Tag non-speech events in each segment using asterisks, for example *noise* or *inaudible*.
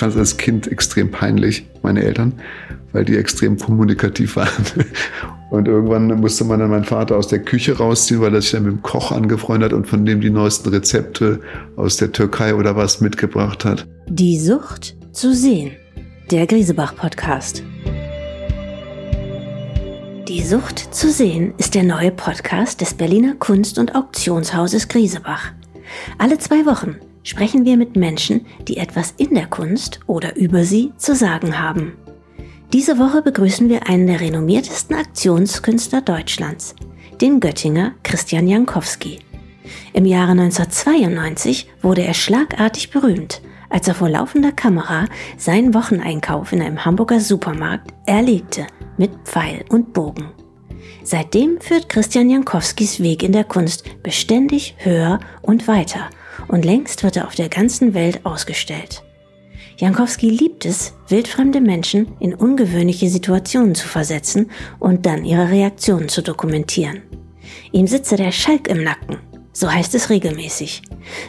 fand es als Kind extrem peinlich, meine Eltern, weil die extrem kommunikativ waren. *laughs* Und irgendwann musste man dann meinen Vater aus der Küche rausziehen, weil er sich dann mit dem Koch angefreundet hat und von dem die neuesten Rezepte aus der Türkei oder was mitgebracht hat. Die Sucht zu sehen. Der Griesebach-Podcast. Die Sucht zu sehen ist der neue Podcast des Berliner Kunst- und Auktionshauses Griesebach. Alle zwei Wochen sprechen wir mit Menschen, die etwas in der Kunst oder über sie zu sagen haben. Diese Woche begrüßen wir einen der renommiertesten Aktionskünstler Deutschlands, den Göttinger Christian Jankowski. Im Jahre 1992 wurde er schlagartig berühmt, als er vor laufender Kamera seinen Wocheneinkauf in einem Hamburger Supermarkt erlegte mit Pfeil und Bogen. Seitdem führt Christian Jankowskis Weg in der Kunst beständig höher und weiter und längst wird er auf der ganzen Welt ausgestellt. Jankowski liebt es, wildfremde Menschen in ungewöhnliche Situationen zu versetzen und dann ihre Reaktionen zu dokumentieren. Ihm sitze der Schalk im Nacken, so heißt es regelmäßig.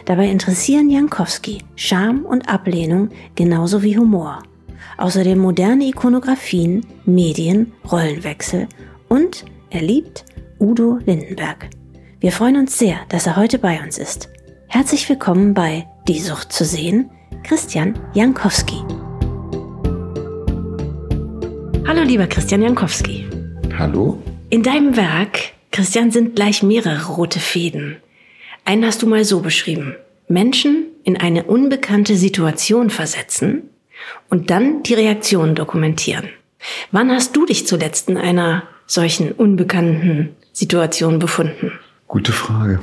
Dabei interessieren Jankowski Scham und Ablehnung genauso wie Humor. Außerdem moderne Ikonografien, Medien, Rollenwechsel und er liebt Udo Lindenberg. Wir freuen uns sehr, dass er heute bei uns ist. Herzlich willkommen bei Die Sucht zu sehen – Christian Jankowski. Hallo lieber Christian Jankowski. Hallo. In deinem Werk, Christian, sind gleich mehrere rote Fäden. Einen hast du mal so beschrieben. Menschen in eine unbekannte Situation versetzen und dann die Reaktion dokumentieren. Wann hast du dich zuletzt in einer solchen unbekannten Situation befunden? Gute Frage.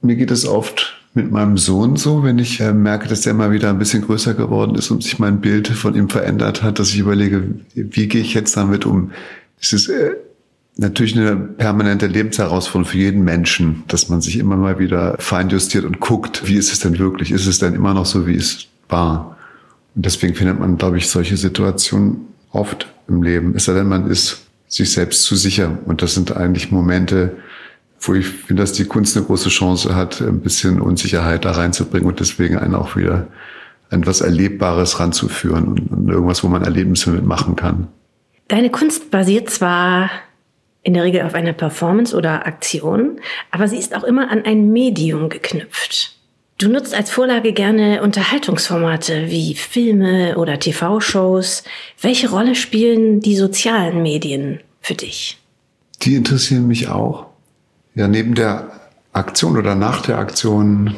Mir geht es oft mit meinem Sohn so, wenn ich äh, merke, dass der mal wieder ein bisschen größer geworden ist und sich mein Bild von ihm verändert hat, dass ich überlege, wie gehe ich jetzt damit um? Es ist äh, natürlich eine permanente Lebensherausforderung für jeden Menschen, dass man sich immer mal wieder feinjustiert und guckt, wie ist es denn wirklich? Ist es denn immer noch so, wie es war? Und deswegen findet man, glaube ich, solche Situationen oft im Leben. Es sei denn, man ist sich selbst zu sicher. Und das sind eigentlich Momente, wo ich finde, dass die Kunst eine große Chance hat, ein bisschen Unsicherheit da reinzubringen und deswegen einen auch wieder etwas Erlebbares ranzuführen und irgendwas, wo man Erlebnisse mitmachen kann. Deine Kunst basiert zwar in der Regel auf einer Performance oder Aktion, aber sie ist auch immer an ein Medium geknüpft. Du nutzt als Vorlage gerne Unterhaltungsformate wie Filme oder TV-Shows. Welche Rolle spielen die sozialen Medien für dich? Die interessieren mich auch. Ja, neben der Aktion oder nach der Aktion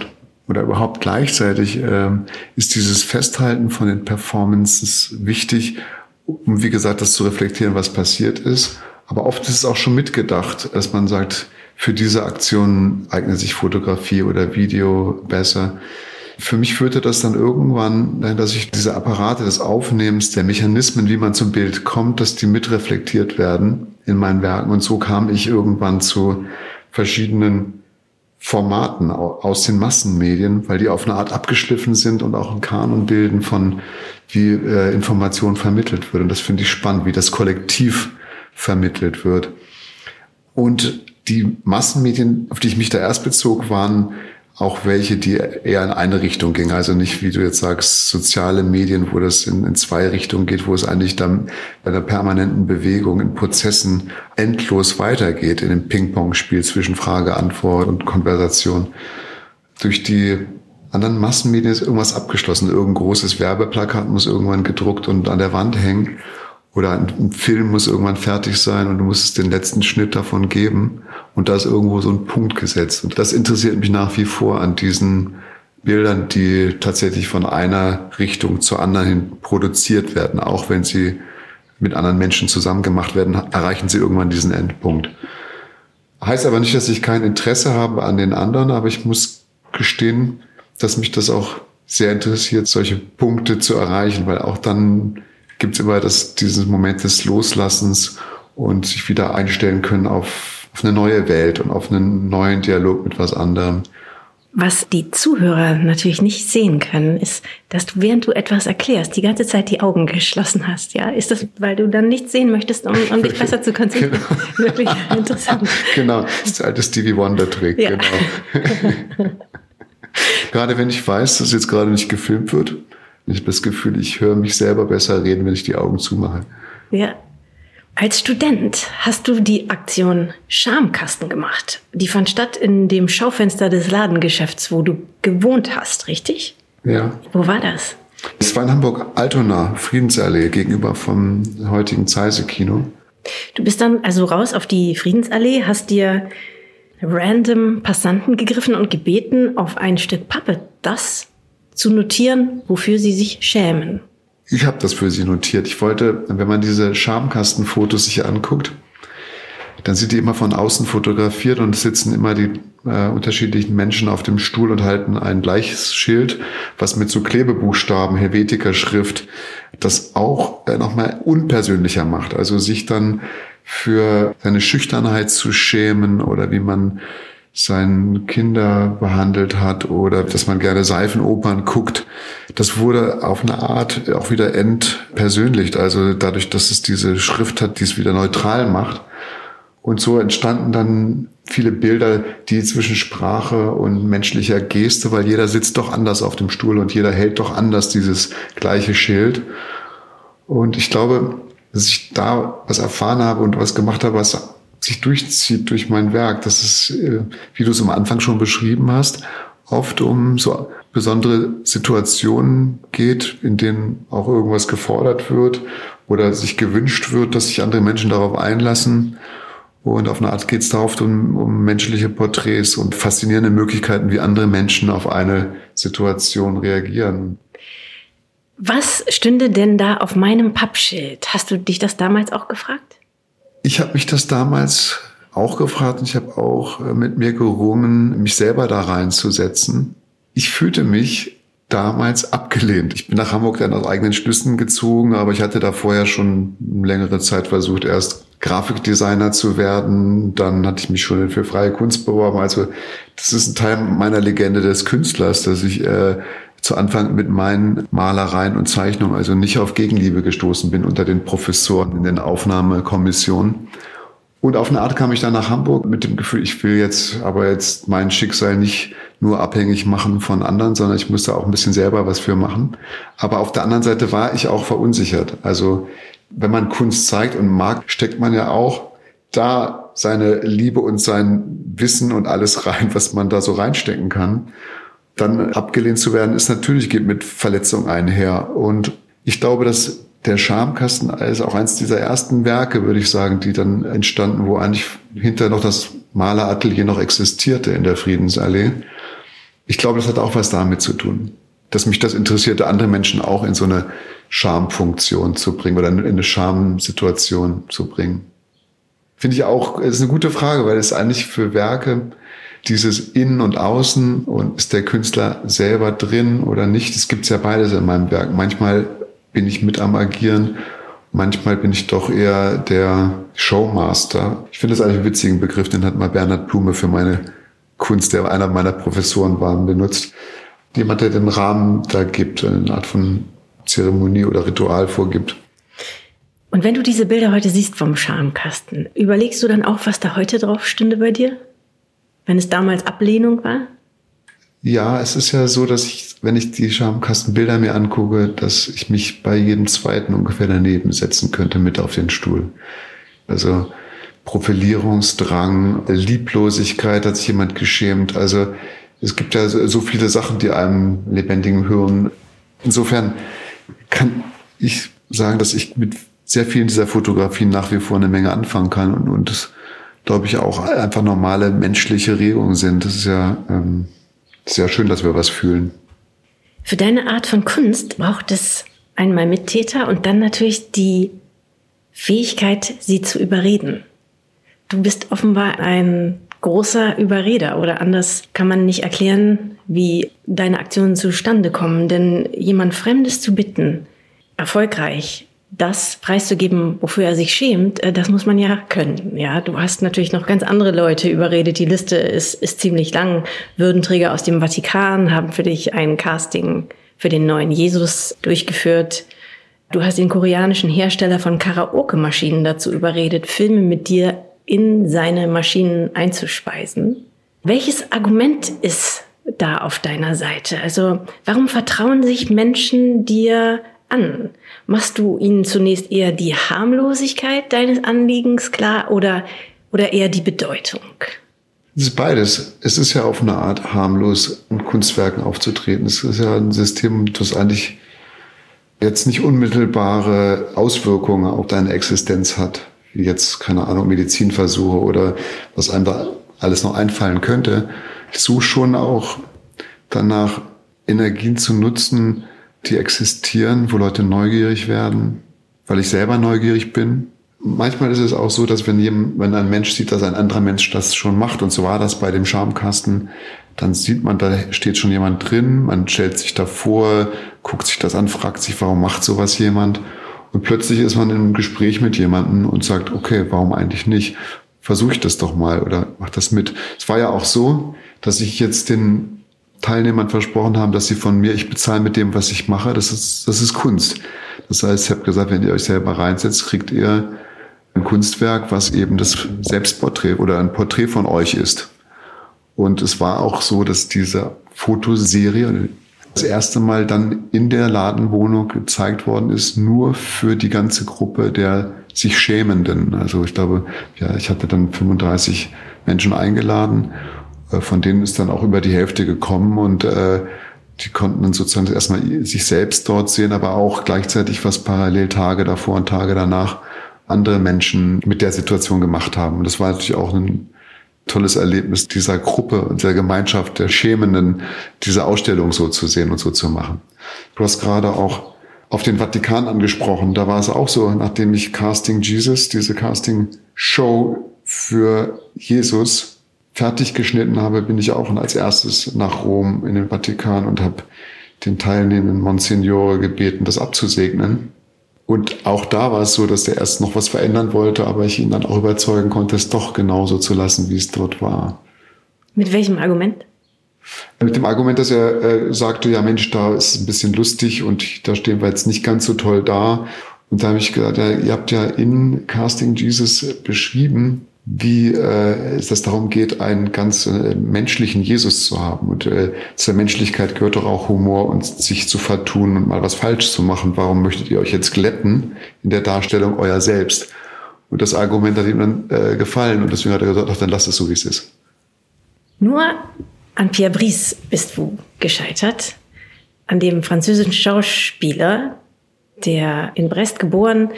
oder überhaupt gleichzeitig äh, ist dieses Festhalten von den Performances wichtig, um wie gesagt das zu reflektieren, was passiert ist. Aber oft ist es auch schon mitgedacht, dass man sagt, für diese Aktion eignet sich Fotografie oder Video besser. Für mich führte das dann irgendwann, dass ich diese Apparate des Aufnehmens, der Mechanismen, wie man zum Bild kommt, dass die mitreflektiert werden in meinen Werken. Und so kam ich irgendwann zu verschiedenen Formaten aus den Massenmedien, weil die auf eine Art abgeschliffen sind und auch einen Kanon bilden von, wie äh, Information vermittelt wird. Und das finde ich spannend, wie das kollektiv vermittelt wird. Und die Massenmedien, auf die ich mich da erst bezog, waren auch welche, die eher in eine Richtung gingen. Also nicht, wie du jetzt sagst, soziale Medien, wo das in, in zwei Richtungen geht, wo es eigentlich dann bei der permanenten Bewegung in Prozessen endlos weitergeht, in dem Ping-Pong-Spiel zwischen Frage, Antwort und Konversation. Durch die anderen Massenmedien ist irgendwas abgeschlossen. Irgendein großes Werbeplakat muss irgendwann gedruckt und an der Wand hängen. Oder ein Film muss irgendwann fertig sein und du musst es den letzten Schnitt davon geben. Und da ist irgendwo so ein Punkt gesetzt. Und das interessiert mich nach wie vor an diesen Bildern, die tatsächlich von einer Richtung zur anderen hin produziert werden. Auch wenn sie mit anderen Menschen zusammen gemacht werden, erreichen sie irgendwann diesen Endpunkt. Heißt aber nicht, dass ich kein Interesse habe an den anderen, aber ich muss gestehen, dass mich das auch sehr interessiert, solche Punkte zu erreichen, weil auch dann gibt es immer das, diesen Moment des Loslassens und sich wieder einstellen können auf, auf eine neue Welt und auf einen neuen Dialog mit was anderem. Was die Zuhörer natürlich nicht sehen können, ist, dass du, während du etwas erklärst, die ganze Zeit die Augen geschlossen hast. Ja, ist das, weil du dann nichts sehen möchtest, um, um dich besser zu konzentrieren? *laughs* Genau. *laughs* Wirklich interessant. Genau, das ist der alte Stevie Wonder Trick. Ja. Genau. *laughs* gerade wenn ich weiß, dass jetzt gerade nicht gefilmt wird, Ich habe das Gefühl, ich höre mich selber besser reden, wenn ich die Augen zumache. Ja. Als Student hast du die Aktion Schamkasten gemacht. Die fand statt in dem Schaufenster des Ladengeschäfts, wo du gewohnt hast, richtig? Ja. Wo war das? Es war in Hamburg-Altona, Friedensallee, gegenüber vom heutigen Zeise-Kino. Du bist dann also raus auf die Friedensallee, hast dir random Passanten gegriffen und gebeten, auf ein Stück Pappe das zu notieren, wofür sie sich schämen. Ich habe das für sie notiert. Ich wollte, wenn man diese Schamkastenfotos sich anguckt, dann sind die immer von außen fotografiert und sitzen immer die äh, unterschiedlichen Menschen auf dem Stuhl und halten ein gleiches Schild, was mit so Klebebuchstaben, Helvetica-Schrift, das auch äh, nochmal unpersönlicher macht. Also sich dann für seine Schüchternheit zu schämen oder wie man seine Kinder behandelt hat oder dass man gerne Seifenopern guckt. Das wurde auf eine Art auch wieder entpersönlicht. Also dadurch, dass es diese Schrift hat, die es wieder neutral macht. Und so entstanden dann viele Bilder, die zwischen Sprache und menschlicher Geste, weil jeder sitzt doch anders auf dem Stuhl und jeder hält doch anders dieses gleiche Schild. Und ich glaube, dass ich da was erfahren habe und was gemacht habe, was sich durchzieht durch mein Werk. Das ist, äh, wie du es am Anfang schon beschrieben hast, oft um so besondere Situationen geht, in denen auch irgendwas gefordert wird oder sich gewünscht wird, dass sich andere Menschen darauf einlassen. Und auf eine Art geht es darauf um, um menschliche Porträts und faszinierende Möglichkeiten, wie andere Menschen auf eine Situation reagieren. Was stünde denn da auf meinem Pappschild? Hast du dich das damals auch gefragt? Ich habe mich das damals auch gefragt und ich habe auch äh, mit mir gerungen, mich selber da reinzusetzen. Ich fühlte mich damals abgelehnt. Ich bin nach Hamburg dann aus eigenen Schlüssen gezogen, aber ich hatte da vorher schon längere Zeit versucht, erst Grafikdesigner zu werden. Dann hatte ich mich schon für freie Kunst beworben. Also das ist ein Teil meiner Legende des Künstlers, dass ich äh, zu Anfang mit meinen Malereien und Zeichnungen also nicht auf Gegenliebe gestoßen bin unter den Professoren in den Aufnahmekommissionen. Und auf eine Art kam ich dann nach Hamburg mit dem Gefühl, ich will jetzt aber jetzt mein Schicksal nicht nur abhängig machen von anderen, sondern ich musste auch ein bisschen selber was für machen. Aber auf der anderen Seite war ich auch verunsichert. Also wenn man Kunst zeigt und mag, steckt man ja auch da seine Liebe und sein Wissen und alles rein, was man da so reinstecken kann dann abgelehnt zu werden, ist natürlich, geht mit Verletzung einher. Und ich glaube, dass der Schamkasten ist auch eins dieser ersten Werke, würde ich sagen, die dann entstanden, wo eigentlich hinter noch das Maleratelier noch existierte in der Friedensallee. Ich glaube, das hat auch was damit zu tun, dass mich das interessierte, andere Menschen auch in so eine Schamfunktion zu bringen oder in eine Schamsituation zu bringen. Finde ich auch, ist eine gute Frage, weil es eigentlich für Werke dieses Innen und Außen und ist der Künstler selber drin oder nicht. Es gibt ja beides in meinem Werk. Manchmal bin ich mit am Agieren, manchmal bin ich doch eher der Showmaster. Ich finde das eigentlich einen witzigen Begriff, den hat mal Bernhard Blume für meine Kunst, der einer meiner Professoren war, benutzt. Jemand, der den Rahmen da gibt, eine Art von Zeremonie oder Ritual vorgibt. Und wenn du diese Bilder heute siehst vom Schamkasten, überlegst du dann auch, was da heute drauf stünde bei dir? Wenn es damals Ablehnung war? Ja, es ist ja so, dass ich, wenn ich die Schamkastenbilder mir angucke, dass ich mich bei jedem zweiten ungefähr daneben setzen könnte mit auf den Stuhl. Also Profilierungsdrang, Lieblosigkeit hat sich jemand geschämt. Also es gibt ja so viele Sachen, die einem lebendigen hören. Insofern kann ich sagen, dass ich mit sehr vielen dieser Fotografien nach wie vor eine Menge anfangen kann und, und das glaube ich, auch einfach normale menschliche Regungen sind. Das ist ja ähm, sehr schön, dass wir was fühlen. Für deine Art von Kunst braucht es einmal Mittäter und dann natürlich die Fähigkeit, sie zu überreden. Du bist offenbar ein großer Überreder oder anders kann man nicht erklären, wie deine Aktionen zustande kommen. Denn jemand Fremdes zu bitten, erfolgreich das preiszugeben, wofür er sich schämt, äh, das muss man ja können. Ja, du hast natürlich noch ganz andere Leute überredet. Die Liste ist, ist ziemlich lang. Würdenträger aus dem Vatikan haben für dich ein Casting für den neuen Jesus durchgeführt. Du hast den koreanischen Hersteller von Karaoke-Maschinen dazu überredet, Filme mit dir in seine Maschinen einzuspeisen. Welches Argument ist da auf deiner Seite? Also warum vertrauen sich Menschen dir an? Machst du ihnen zunächst eher die Harmlosigkeit deines Anliegens klar oder, oder eher die Bedeutung? Es ist beides. Es ist ja auf eine Art harmlos, in Kunstwerken aufzutreten. Es ist ja ein System, das eigentlich jetzt nicht unmittelbare Auswirkungen auf deine Existenz hat, wie jetzt, keine Ahnung, Medizinversuche oder was einem da alles noch einfallen könnte. Ich suche schon auch danach, Energien zu nutzen, die existieren, wo Leute neugierig werden, weil ich selber neugierig bin. Manchmal ist es auch so, dass wenn, jemand, wenn ein Mensch sieht, dass ein anderer Mensch das schon macht, und so war das bei dem Schamkasten, dann sieht man, da steht schon jemand drin, man stellt sich davor, guckt sich das an, fragt sich, warum macht sowas jemand? Und plötzlich ist man einem Gespräch mit jemandem und sagt, okay, warum eigentlich nicht? Versuche ich das doch mal oder mach das mit. Es war ja auch so, dass ich jetzt den Teilnehmern versprochen haben, dass sie von mir, ich bezahle mit dem, was ich mache, das ist, das ist Kunst. Das heißt, ich habe gesagt, wenn ihr euch selber reinsetzt, kriegt ihr ein Kunstwerk, was eben das Selbstporträt oder ein Porträt von euch ist. Und es war auch so, dass diese Fotoserie das erste Mal dann in der Ladenwohnung gezeigt worden ist, nur für die ganze Gruppe der sich Schämenden. Also ich glaube, ja, ich hatte dann 35 Menschen eingeladen, von denen ist dann auch über die Hälfte gekommen und äh, die konnten dann sozusagen erstmal sich selbst dort sehen, aber auch gleichzeitig was parallel Tage davor und Tage danach andere Menschen mit der Situation gemacht haben. Und das war natürlich auch ein tolles Erlebnis dieser Gruppe und der Gemeinschaft der Schämenden, diese Ausstellung so zu sehen und so zu machen. Du hast gerade auch auf den Vatikan angesprochen. Da war es auch so, nachdem ich Casting Jesus, diese Casting Show für Jesus fertig geschnitten habe, bin ich auch als erstes nach Rom in den Vatikan und habe den teilnehmenden Monsignore gebeten, das abzusegnen. Und auch da war es so, dass der erst noch was verändern wollte, aber ich ihn dann auch überzeugen konnte, es doch genauso zu lassen, wie es dort war. Mit welchem Argument? Mit dem Argument, dass er äh, sagte, ja Mensch, da ist es ein bisschen lustig und da stehen wir jetzt nicht ganz so toll da. Und da habe ich gesagt, ja, ihr habt ja in Casting Jesus beschrieben, wie äh, es darum geht, einen ganz äh, menschlichen Jesus zu haben. Und äh, zur Menschlichkeit gehört doch auch Humor und sich zu vertun und mal was falsch zu machen. Warum möchtet ihr euch jetzt glätten in der Darstellung euer Selbst? Und das Argument hat ihm dann äh, gefallen und deswegen hat er gesagt, ach, dann lass es so, wie es ist. Nur an Pierre Brice bist du gescheitert, an dem französischen Schauspieler, der in Brest geboren,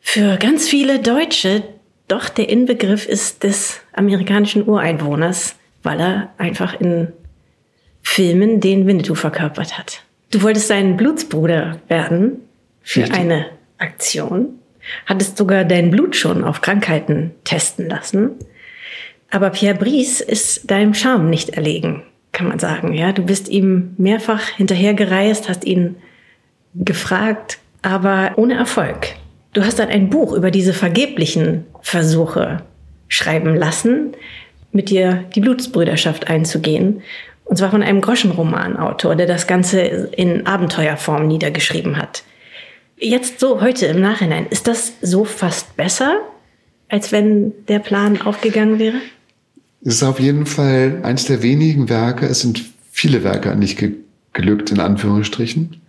für ganz viele Deutsche doch der Inbegriff ist des amerikanischen Ureinwohners, weil er einfach in Filmen den Winnetou verkörpert hat. Du wolltest seinen Blutsbruder werden für Richtig. eine Aktion, hattest sogar dein Blut schon auf Krankheiten testen lassen. Aber Pierre Brice ist deinem Charme nicht erlegen, kann man sagen. Ja, du bist ihm mehrfach hinterhergereist, hast ihn gefragt, aber ohne Erfolg. Du hast dann ein Buch über diese vergeblichen Versuche schreiben lassen, mit dir die Blutsbrüderschaft einzugehen. Und zwar von einem Groschenromanautor, der das Ganze in Abenteuerform niedergeschrieben hat. Jetzt so heute im Nachhinein, ist das so fast besser, als wenn der Plan aufgegangen wäre? Es ist auf jeden Fall eines der wenigen Werke, es sind viele Werke nicht gelückt, in Anführungsstrichen,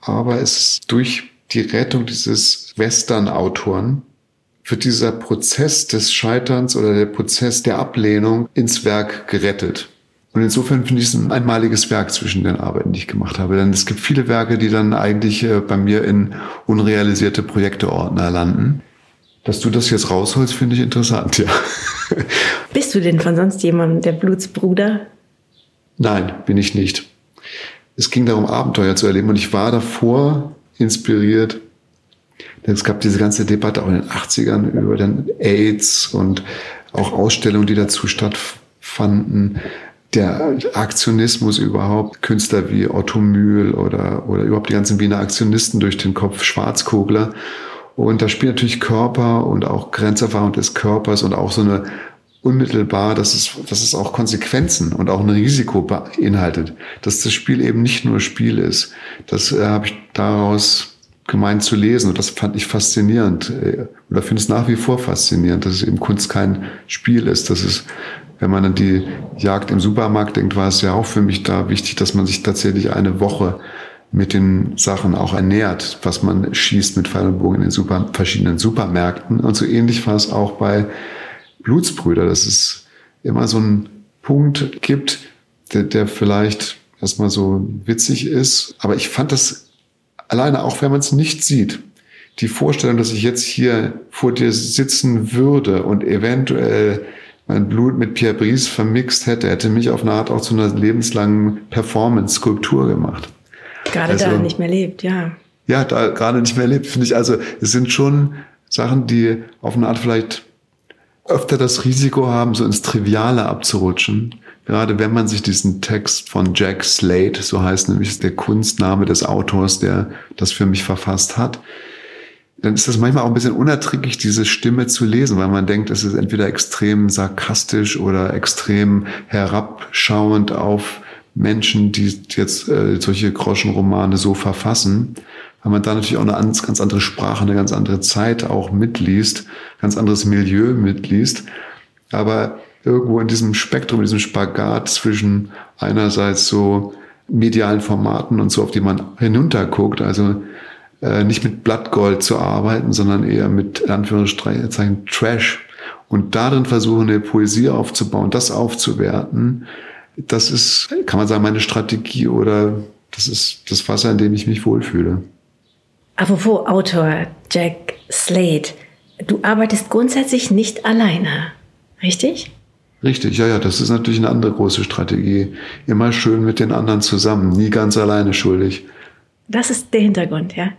aber es ist durch die Rettung dieses Western-Autoren wird dieser Prozess des Scheiterns oder der Prozess der Ablehnung ins Werk gerettet. Und insofern finde ich es ein einmaliges Werk zwischen den Arbeiten, die ich gemacht habe. Denn es gibt viele Werke, die dann eigentlich äh, bei mir in unrealisierte Projekteordner landen. Dass du das jetzt rausholst, finde ich interessant, ja. *laughs* Bist du denn von sonst jemandem der Blutsbruder? Nein, bin ich nicht. Es ging darum, Abenteuer zu erleben und ich war davor inspiriert. Es gab diese ganze Debatte auch in den 80ern über den AIDS und auch Ausstellungen, die dazu stattfanden. Der Aktionismus überhaupt, Künstler wie Otto Mühl oder, oder überhaupt die ganzen Wiener Aktionisten durch den Kopf, Schwarzkogler. Und da spielt natürlich Körper und auch Grenzerfahrung des Körpers und auch so eine unmittelbar, dass es, dass es auch Konsequenzen und auch ein Risiko beinhaltet, dass das Spiel eben nicht nur Spiel ist. Das äh, habe ich daraus gemeint zu lesen und das fand ich faszinierend äh, oder finde es nach wie vor faszinierend, dass es eben Kunst kein Spiel ist, dass es wenn man an die Jagd im Supermarkt denkt, war es ja auch für mich da wichtig, dass man sich tatsächlich eine Woche mit den Sachen auch ernährt, was man schießt mit Pfeil und Bogen in den super, verschiedenen Supermärkten. Und so ähnlich war es auch bei Blutsbrüder, dass es immer so einen Punkt gibt, der, der vielleicht erstmal so witzig ist. Aber ich fand das alleine, auch wenn man es nicht sieht, die Vorstellung, dass ich jetzt hier vor dir sitzen würde und eventuell mein Blut mit Pierre Brice vermixt hätte, hätte mich auf eine Art auch zu einer lebenslangen Performance-Skulptur gemacht. Gerade also, da nicht mehr lebt, ja. Ja, da gerade nicht mehr lebt, finde ich. Also es sind schon Sachen, die auf eine Art vielleicht öfter das Risiko haben, so ins Triviale abzurutschen. Gerade wenn man sich diesen Text von Jack Slade, so heißt nämlich der Kunstname des Autors, der das für mich verfasst hat, dann ist das manchmal auch ein bisschen unerträglich, diese Stimme zu lesen, weil man denkt, es ist entweder extrem sarkastisch oder extrem herabschauend auf Menschen, die jetzt äh, solche Groschenromane so verfassen, weil man da natürlich auch eine ganz andere Sprache, eine ganz andere Zeit auch mitliest, ganz anderes Milieu mitliest. Aber irgendwo in diesem Spektrum, in diesem Spagat zwischen einerseits so medialen Formaten und so, auf die man hinunterguckt, also äh, nicht mit Blattgold zu arbeiten, sondern eher mit Anführungszeichen Trash und darin versuchen, eine Poesie aufzubauen, das aufzuwerten, das ist, kann man sagen, meine Strategie oder das ist das Wasser, in dem ich mich wohlfühle. Apropos Autor Jack Slade, du arbeitest grundsätzlich nicht alleine, richtig? Richtig, ja, ja, das ist natürlich eine andere große Strategie. Immer schön mit den anderen zusammen, nie ganz alleine schuldig. Das ist der Hintergrund, ja?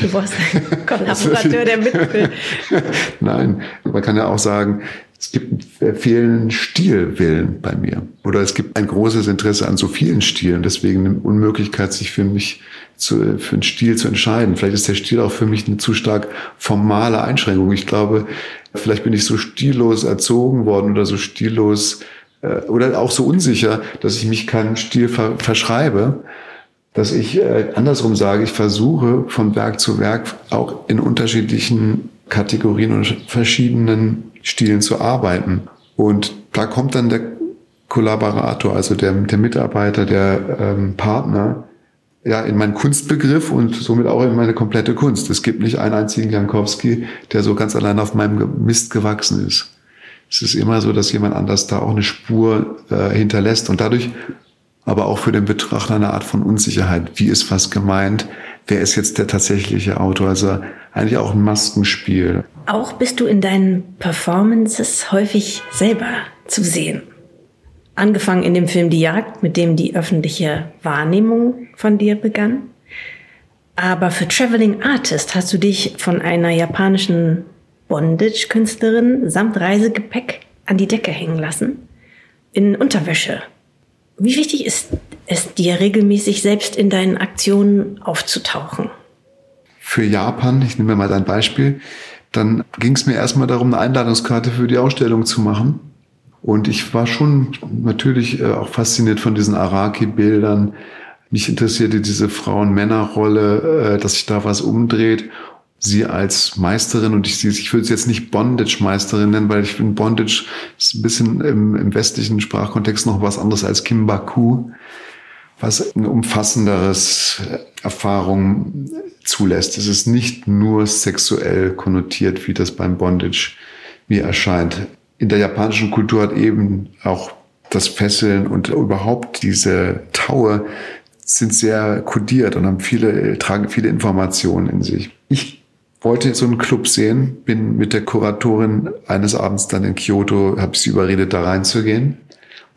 Du brauchst einen Kollaborateur, der mitfilmt. *laughs* Nein, man kann ja auch sagen, es gibt vielen Stilwillen bei mir. Oder es gibt ein großes Interesse an so vielen Stilen. Deswegen eine Unmöglichkeit, sich für mich zu, für einen Stil zu entscheiden. Vielleicht ist der Stil auch für mich eine zu stark formale Einschränkung. Ich glaube, vielleicht bin ich so stillos erzogen worden oder so stillos äh, oder auch so unsicher, dass ich mich keinen Stil ver verschreibe dass ich äh, andersrum sage, ich versuche von Werk zu Werk auch in unterschiedlichen Kategorien und verschiedenen Stilen zu arbeiten. Und da kommt dann der Kollaborator, also der, der Mitarbeiter, der ähm, Partner, ja, in meinen Kunstbegriff und somit auch in meine komplette Kunst. Es gibt nicht einen einzigen Jankowski, der so ganz allein auf meinem Mist gewachsen ist. Es ist immer so, dass jemand anders da auch eine Spur äh, hinterlässt und dadurch aber auch für den Betrachter eine Art von Unsicherheit. Wie ist was gemeint? Wer ist jetzt der tatsächliche Autor? Also eigentlich auch ein Maskenspiel. Auch bist du in deinen Performances häufig selber zu sehen. Angefangen in dem Film Die Jagd, mit dem die öffentliche Wahrnehmung von dir begann. Aber für Traveling Artist hast du dich von einer japanischen Bondage-Künstlerin samt Reisegepäck an die Decke hängen lassen. In Unterwäsche wie wichtig ist es dir, regelmäßig selbst in deinen Aktionen aufzutauchen? Für Japan, ich nehme mal ein Beispiel, dann ging es mir erstmal darum, eine Einladungskarte für die Ausstellung zu machen. Und ich war schon natürlich äh, auch fasziniert von diesen Araki-Bildern. Mich interessierte diese Frauen-Männer-Rolle, äh, dass sich da was umdreht sie als Meisterin und ich, ich würde sie jetzt nicht Bondage-Meisterin nennen, weil ich finde, Bondage ist ein bisschen im, im westlichen Sprachkontext noch was anderes als Kimbaku, was eine umfassenderes Erfahrung zulässt. Es ist nicht nur sexuell konnotiert, wie das beim Bondage mir erscheint. In der japanischen Kultur hat eben auch das Fesseln und überhaupt diese Taue sind sehr kodiert und haben viele, tragen viele Informationen in sich. Ich wollte so einen Club sehen, bin mit der Kuratorin eines Abends dann in Kyoto, habe sie überredet, da reinzugehen.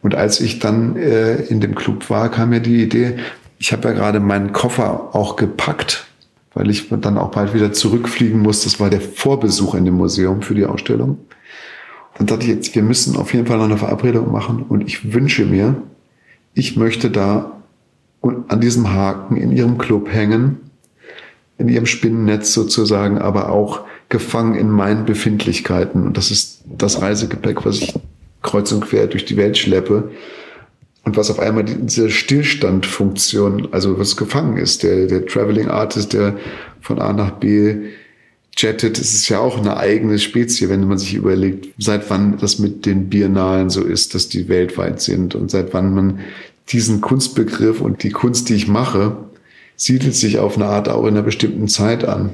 Und als ich dann äh, in dem Club war, kam mir die Idee, ich habe ja gerade meinen Koffer auch gepackt, weil ich dann auch bald wieder zurückfliegen muss. Das war der Vorbesuch in dem Museum für die Ausstellung. Dann dachte ich jetzt, wir müssen auf jeden Fall noch eine Verabredung machen und ich wünsche mir, ich möchte da an diesem Haken in ihrem Club hängen in ihrem Spinnennetz sozusagen, aber auch gefangen in meinen Befindlichkeiten. Und das ist das Reisegepäck, was ich kreuz und quer durch die Welt schleppe. Und was auf einmal diese Stillstandfunktion, also was gefangen ist, der, der Traveling Artist, der von A nach B jettet, ist ja auch eine eigene Spezie, wenn man sich überlegt, seit wann das mit den Biennalen so ist, dass die weltweit sind und seit wann man diesen Kunstbegriff und die Kunst, die ich mache, siedelt sich auf eine Art auch in einer bestimmten Zeit an.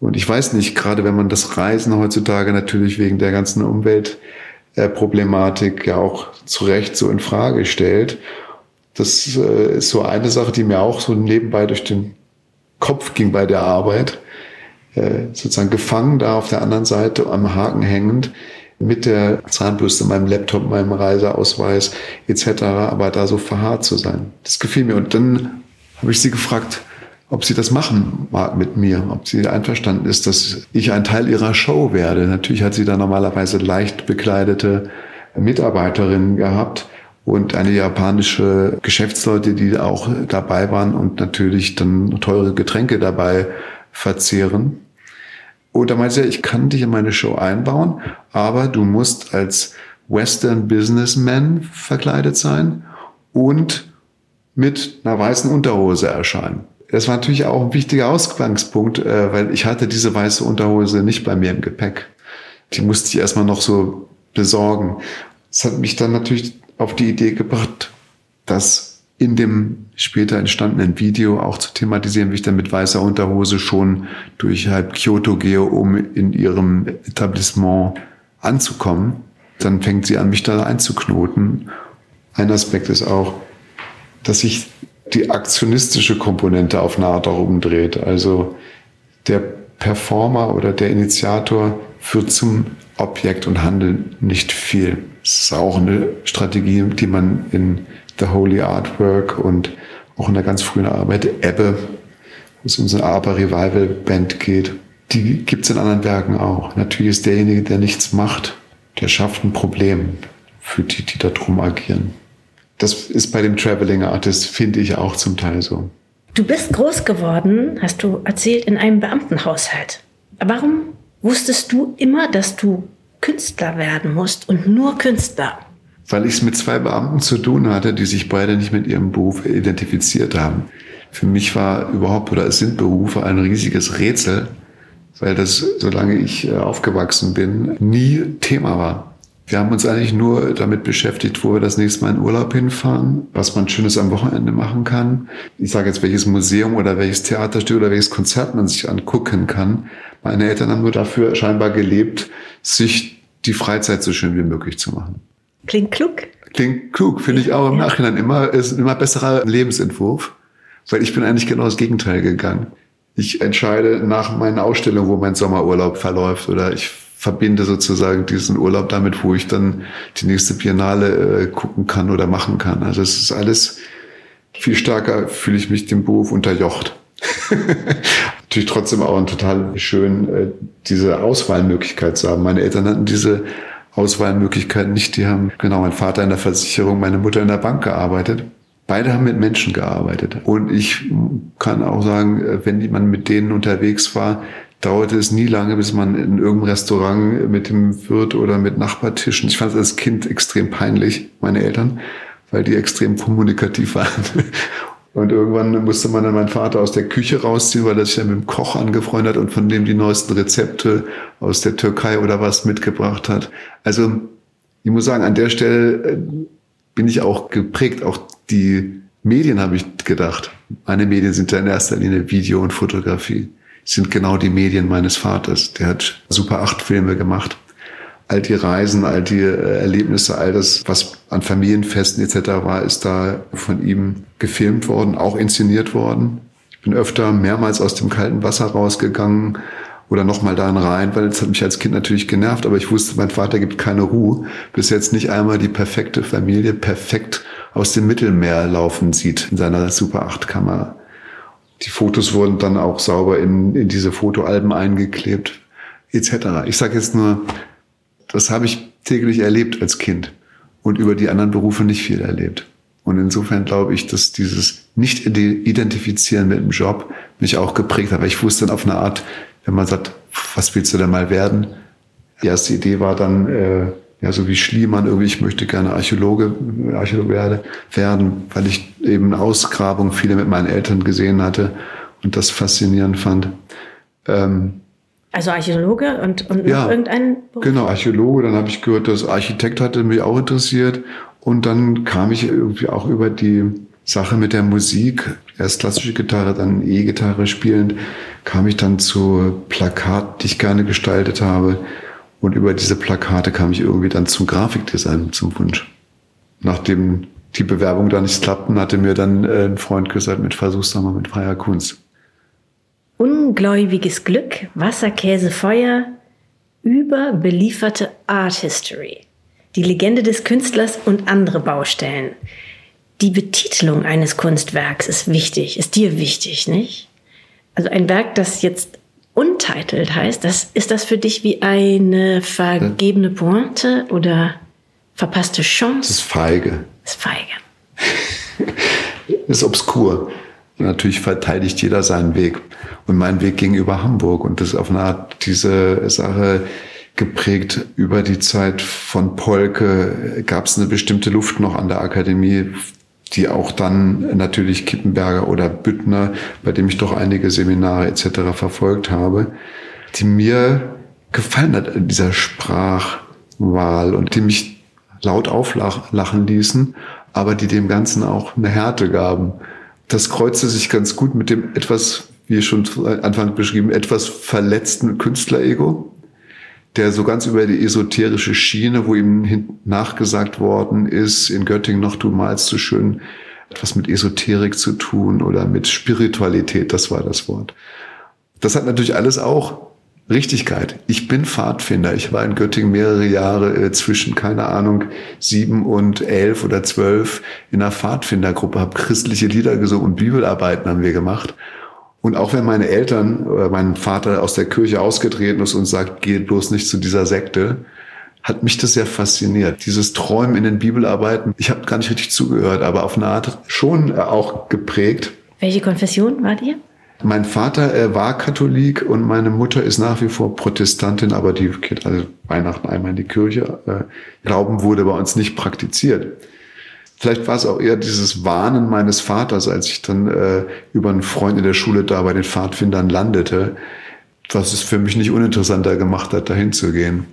Und ich weiß nicht, gerade wenn man das Reisen heutzutage natürlich wegen der ganzen Umweltproblematik ja auch zu Recht so in Frage stellt, das äh, ist so eine Sache, die mir auch so nebenbei durch den Kopf ging bei der Arbeit äh, sozusagen gefangen da auf der anderen Seite am Haken hängend mit der Zahnbürste, meinem Laptop, meinem Reiseausweis etc., aber da so verharrt zu sein. Das gefiel mir. Und dann habe ich sie gefragt, ob sie das machen mag mit mir, ob sie einverstanden ist, dass ich ein Teil ihrer Show werde. Natürlich hat sie da normalerweise leicht bekleidete Mitarbeiterinnen gehabt und eine japanische Geschäftsleute, die auch dabei waren und natürlich dann teure Getränke dabei verzehren. Und da meinte sie, ich kann dich in meine Show einbauen, aber du musst als Western Businessman verkleidet sein und mit einer weißen Unterhose erscheinen. Das war natürlich auch ein wichtiger Ausgangspunkt, äh, weil ich hatte diese weiße Unterhose nicht bei mir im Gepäck. Die musste ich erstmal noch so besorgen. Das hat mich dann natürlich auf die Idee gebracht, dass in dem später entstandenen Video auch zu thematisieren, wie ich dann mit weißer Unterhose schon durch halb Kyoto gehe, um in ihrem Etablissement anzukommen. Dann fängt sie an, mich da einzuknoten. Ein Aspekt ist auch, dass sich die aktionistische Komponente auf eine Art auch umdreht. Also der Performer oder der Initiator führt zum Objekt und handelt nicht viel. Es ist auch eine Strategie, die man in The Holy Artwork und auch in der ganz frühen Arbeit Ebbe, wo es um so eine Aber-Revival-Band geht. Die gibt es in anderen Werken auch. Natürlich ist derjenige, der nichts macht, der schafft ein Problem für die, die da drum agieren. Das ist bei dem Traveling Artist, finde ich, auch zum Teil so. Du bist groß geworden, hast du erzählt, in einem Beamtenhaushalt. Warum wusstest du immer, dass du Künstler werden musst und nur Künstler? weil ich es mit zwei Beamten zu tun hatte, die sich beide nicht mit ihrem Beruf identifiziert haben. Für mich war überhaupt oder es sind Berufe ein riesiges Rätsel, weil das, solange ich äh, aufgewachsen bin, nie Thema war. Wir haben uns eigentlich nur damit beschäftigt, wo wir das nächste Mal in Urlaub hinfahren, was man Schönes am Wochenende machen kann. Ich sage jetzt, welches Museum oder welches Theaterstück oder welches Konzert man sich angucken kann. Meine Eltern haben nur dafür scheinbar gelebt, sich die Freizeit so schön wie möglich zu machen. Klingt klug. Klingt klug, finde ich auch im Nachhinein immer, ist ein immer besserer Lebensentwurf, weil ich bin eigentlich genau das Gegenteil gegangen. Ich entscheide nach meiner Ausstellung, wo mein Sommerurlaub verläuft oder ich verbinde sozusagen diesen Urlaub damit, wo ich dann die nächste Biennale äh, gucken kann oder machen kann. Also es ist alles viel stärker, fühle ich mich dem Beruf unterjocht. *laughs* Natürlich trotzdem auch total schön, äh, diese Auswahlmöglichkeit zu haben. Meine Eltern hatten diese Auswahlmöglichkeiten nicht. Die haben, genau, mein Vater in der Versicherung, meine Mutter in der Bank gearbeitet. Beide haben mit Menschen gearbeitet. Und ich kann auch sagen, wenn man mit denen unterwegs war, dauerte es nie lange, bis man in irgendeinem Restaurant mit dem Wirt oder mit Nachbartischen, ich fand es als Kind extrem peinlich, meine Eltern, weil die extrem kommunikativ waren. *laughs* Und irgendwann musste man dann meinen Vater aus der Küche rausziehen, weil er sich dann mit dem Koch angefreundet hat und von dem die neuesten Rezepte aus der Türkei oder was mitgebracht hat. Also ich muss sagen, an der Stelle äh, bin ich auch geprägt. Auch die Medien habe ich gedacht. Meine Medien sind ja in erster Linie Video und Fotografie. Sind genau die Medien meines Vaters. Der hat Super 8 Filme gemacht all die Reisen, all die äh, Erlebnisse, all das, was an Familienfesten etc. war, ist da von ihm gefilmt worden, auch inszeniert worden. Ich bin öfter mehrmals aus dem kalten Wasser rausgegangen oder nochmal da rein, weil es hat mich als Kind natürlich genervt, aber ich wusste, mein Vater gibt keine Ruhe, bis jetzt nicht einmal die perfekte Familie perfekt aus dem Mittelmeer laufen sieht in seiner Super 8 Kamera. Die Fotos wurden dann auch sauber in, in diese Fotoalben eingeklebt, etc. Ich sage jetzt nur, das habe ich täglich erlebt als Kind und über die anderen Berufe nicht viel erlebt. Und insofern glaube ich, dass dieses Nicht-Identifizieren mit dem Job mich auch geprägt hat. Weil ich wusste dann auf eine Art, wenn man sagt, was willst du denn mal werden? Die erste Idee war dann, äh, ja, so wie Schliemann, irgendwie, ich möchte gerne Archäologe, Archäologe werde, werden, weil ich eben Ausgrabungen viele mit meinen Eltern gesehen hatte und das faszinierend fand. Ähm, Also Archäologe und, und ja, noch irgendeinen Beruf? Genau, Archäologe. Dann habe ich gehört, dass Architekt hatte mich auch interessiert. Und dann kam ich irgendwie auch über die Sache mit der Musik, erst klassische Gitarre, dann E-Gitarre spielend, kam ich dann zu Plakat, die ich gerne gestaltet habe. Und über diese Plakate kam ich irgendwie dann zum Grafikdesign, zum Wunsch. Nachdem die Bewerbung da nicht klappten, hatte mir dann äh, ein Freund gesagt, mit versuch's doch mal mit freier Kunst. Ungläubiges Glück, Wasser, Käse, Feuer, überbelieferte Art History. Die Legende des Künstlers und andere Baustellen. Die Betitelung eines Kunstwerks ist wichtig, ist dir wichtig, nicht? Also ein Werk, das jetzt untitelt heißt, das, ist das für dich wie eine vergebene Pointe oder verpasste Chance? Das ist feige. Das ist feige. *laughs* ist obskur. Natürlich verteidigt jeder seinen Weg. Und mein Weg ging über Hamburg. Und das ist auf eine Art diese Sache geprägt über die Zeit von Polke. Gab es eine bestimmte Luft noch an der Akademie, die auch dann natürlich Kippenberger oder Büttner, bei dem ich doch einige Seminare etc. verfolgt habe, die mir gefallen hat in dieser Sprachwahl und die mich laut auflachen ließen, aber die dem Ganzen auch eine Härte gaben. Das kreuzte sich ganz gut mit dem etwas, wie schon Anfang beschrieben, etwas verletzten Künstlerego, der so ganz über die esoterische Schiene, wo ihm nachgesagt worden ist, in Göttingen noch, du malst so schön, etwas mit Esoterik zu tun oder mit Spiritualität, das war das Wort. Das hat natürlich alles auch Richtigkeit. Ich bin Pfadfinder. Ich war in Göttingen mehrere Jahre äh, zwischen, keine Ahnung, sieben und elf oder zwölf in einer Pfadfindergruppe, habe christliche Lieder gesungen und Bibelarbeiten haben wir gemacht. Und auch wenn meine Eltern oder mein Vater aus der Kirche ausgetreten ist und sagt, geh bloß nicht zu dieser Sekte, hat mich das sehr fasziniert. Dieses Träumen in den Bibelarbeiten, ich habe gar nicht richtig zugehört, aber auf eine Art schon äh, auch geprägt. Welche Konfession wart ihr? Mein Vater äh, war Katholik und meine Mutter ist nach wie vor Protestantin, aber die geht also Weihnachten einmal in die Kirche. Äh, Glauben wurde bei uns nicht praktiziert. Vielleicht war es auch eher dieses Warnen meines Vaters, als ich dann äh, über einen Freund in der Schule da bei den Pfadfindern landete, was es für mich nicht uninteressanter gemacht hat, dahin zu gehen.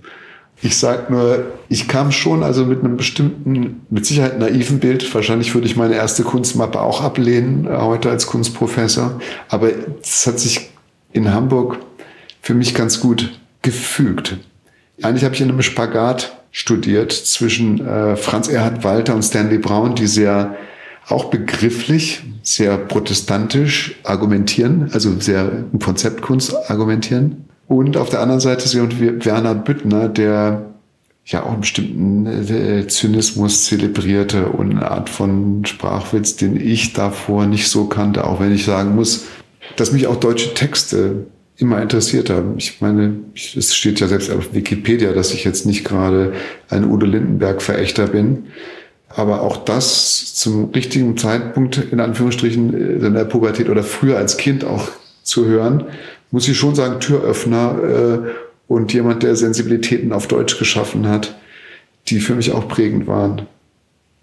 Ich sag nur, ich kam schon also mit einem bestimmten, mit Sicherheit naiven Bild. Wahrscheinlich würde ich meine erste Kunstmappe auch ablehnen, äh, heute als Kunstprofessor. Aber es hat sich in Hamburg für mich ganz gut gefügt. Eigentlich habe ich in einem Spagat studiert zwischen äh, Franz Erhard Walter und Stanley Brown, die sehr auch begrifflich, sehr protestantisch argumentieren, also sehr in Konzeptkunst argumentieren. Und auf der anderen Seite sind Werner Büttner, der ja auch einen bestimmten äh, Zynismus zelebrierte und eine Art von Sprachwitz, den ich davor nicht so kannte, auch wenn ich sagen muss, dass mich auch deutsche Texte immer interessiert haben. Ich meine, es steht ja selbst auf Wikipedia, dass ich jetzt nicht gerade ein Udo Lindenberg-Verächter bin. Aber auch das zum richtigen Zeitpunkt, in Anführungsstrichen, in der Pubertät oder früher als Kind auch zu hören, muss ich schon sagen, Türöffner äh, und jemand, der Sensibilitäten auf Deutsch geschaffen hat, die für mich auch prägend waren.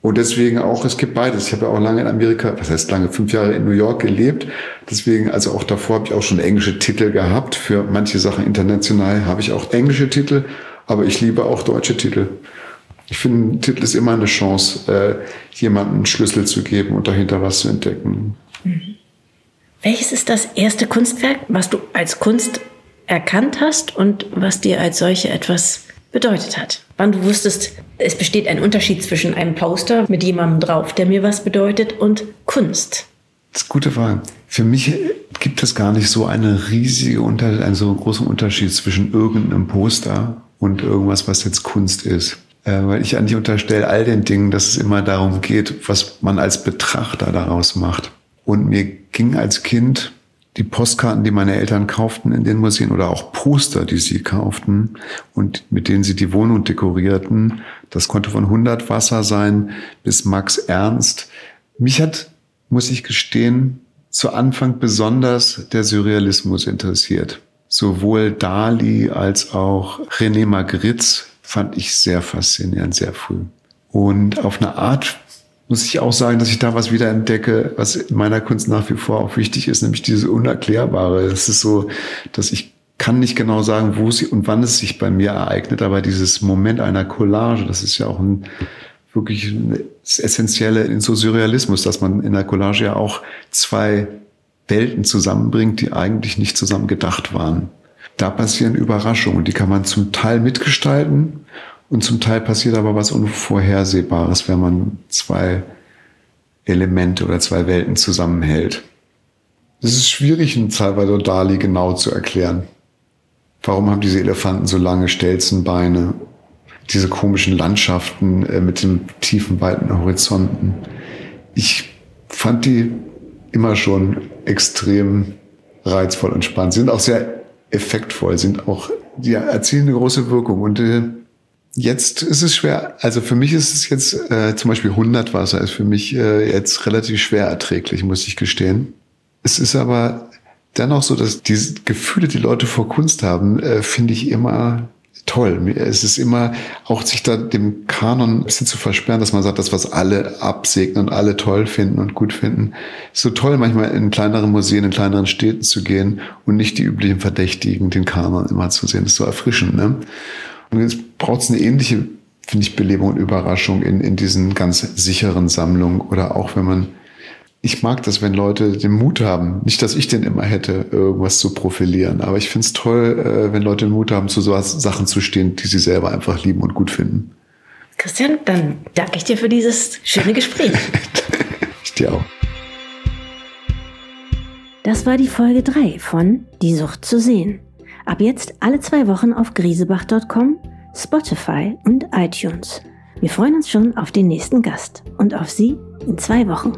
Und deswegen auch, es gibt beides. Ich habe ja auch lange in Amerika, was heißt lange, fünf Jahre in New York gelebt. Deswegen, also auch davor habe ich auch schon englische Titel gehabt. Für manche Sachen international habe ich auch englische Titel, aber ich liebe auch deutsche Titel. Ich finde, ein Titel ist immer eine Chance, äh, jemandem einen Schlüssel zu geben und dahinter was zu entdecken. Mhm. Welches ist das erste Kunstwerk, was du als Kunst erkannt hast und was dir als solche etwas bedeutet hat. Wann du wusstest, es besteht ein Unterschied zwischen einem Poster mit jemandem drauf, der mir was bedeutet, und Kunst. Das ist eine gute Frage. Für mich gibt es gar nicht so eine riesige Unter einen so großen Unterschied zwischen irgendeinem Poster und irgendwas, was jetzt Kunst ist. Äh, weil ich eigentlich unterstelle all den Dingen, dass es immer darum geht, was man als Betrachter daraus macht. Und mir ging als Kind die Postkarten, die meine Eltern kauften in den Museen oder auch Poster, die sie kauften und mit denen sie die Wohnung dekorierten. Das konnte von 100 Wasser sein bis Max Ernst. Mich hat, muss ich gestehen, zu Anfang besonders der Surrealismus interessiert. Sowohl Dali als auch René Magritte fand ich sehr faszinierend, sehr früh. Und auf eine Art muss ich auch sagen, dass ich da was wieder was in meiner Kunst nach wie vor auch wichtig ist, nämlich dieses Unerklärbare. Es ist so, dass ich kann nicht genau sagen, wo sie und wann es sich bei mir ereignet, aber dieses Moment einer Collage, das ist ja auch ein wirklich ein Essentielle in so Surrealismus, dass man in der Collage ja auch zwei Welten zusammenbringt, die eigentlich nicht zusammen gedacht waren. Da passieren Überraschungen, die kann man zum Teil mitgestalten und zum Teil passiert aber was Unvorhersehbares, wenn man zwei Elemente oder zwei Welten zusammenhält. Es ist schwierig, einen Salvador Dali genau zu erklären. Warum haben diese Elefanten so lange Stelzenbeine? Diese komischen Landschaften äh, mit den tiefen, weiten Horizonten. Ich fand die immer schon extrem reizvoll und spannend. Sie sind auch sehr effektvoll, sind auch, die erzielen eine große Wirkung. Und äh, jetzt ist es schwer, also für mich ist es jetzt, äh, zum Beispiel 100 Wasser ist für mich äh, jetzt relativ schwer erträglich, muss ich gestehen. Es ist aber dennoch so, dass diese Gefühle, die Leute vor Kunst haben, äh, finde ich immer toll. Es ist immer auch sich da dem Kanon ein bisschen zu versperren, dass man sagt, das, was alle absegnen und alle toll finden und gut finden. ist so toll, manchmal in kleineren Museen, in kleineren Städten zu gehen und nicht die üblichen Verdächtigen, den Kanon immer zu sehen. Das ist so erfrischend, ne? Und jetzt braucht es eine ähnliche, finde ich, Belebung und Überraschung in, in diesen ganz sicheren Sammlungen oder auch wenn man ich mag das, wenn Leute den Mut haben. Nicht, dass ich den immer hätte, irgendwas zu profilieren, aber ich finde es toll, äh, wenn Leute den Mut haben, zu so Sachen zu stehen, die sie selber einfach lieben und gut finden. Christian, dann danke ich dir für dieses schöne Gespräch. *laughs* ich dir auch. Das war die Folge 3 von Die Sucht zu sehen. Ab jetzt alle zwei Wochen auf griesebach.com, Spotify und iTunes. Wir freuen uns schon auf den nächsten Gast und auf Sie in zwei Wochen.